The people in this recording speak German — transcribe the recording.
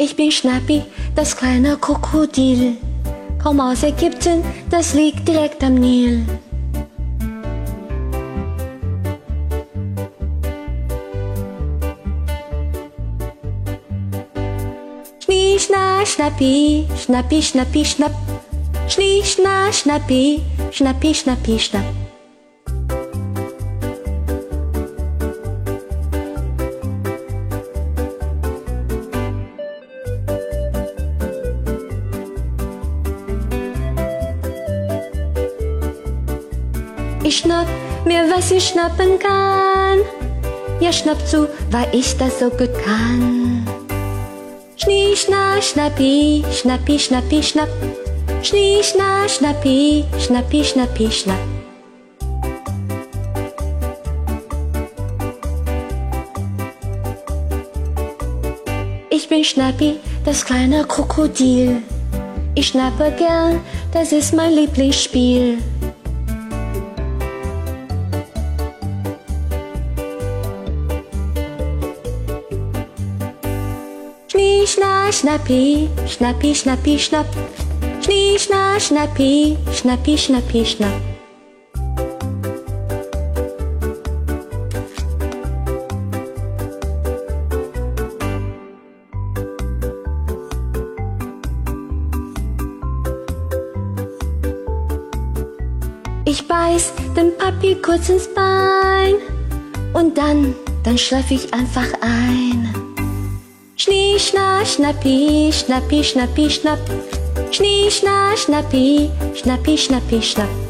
Ich bin Schnappi, das kleine Krokodil. Komm aus Ägypten, das liegt direkt am Nil. Schnie, schna, schnappi, schnappi, schnappi, schnapp. Schnie, schna, schnappi, schnappi, schnappi, schnapp. Ich schnapp mir, was ich schnappen kann. Ja, schnapp zu, weil ich das so gut kann. Schnie, schna, schnappi, schnappi, schnappi, schnapp. Schnie, schna, schnappi, schnappi, schnappi, schnapp. Ich bin Schnappi, das kleine Krokodil. Ich schnappe gern, das ist mein Lieblingsspiel. Schnie, schna, schnappi, schnappi, schnappi, schnapp. Schnie, schna, schnappi, schnappi, schnappi, schnapp. Ich beiß dem Papi kurz ins Bein und dann, dann schlaf ich einfach ein. Schnie, schna, schnappi, schnappi, schnappi, schnapp. Schnie, schna, schnappi, schnappi, schnappi, schnapp.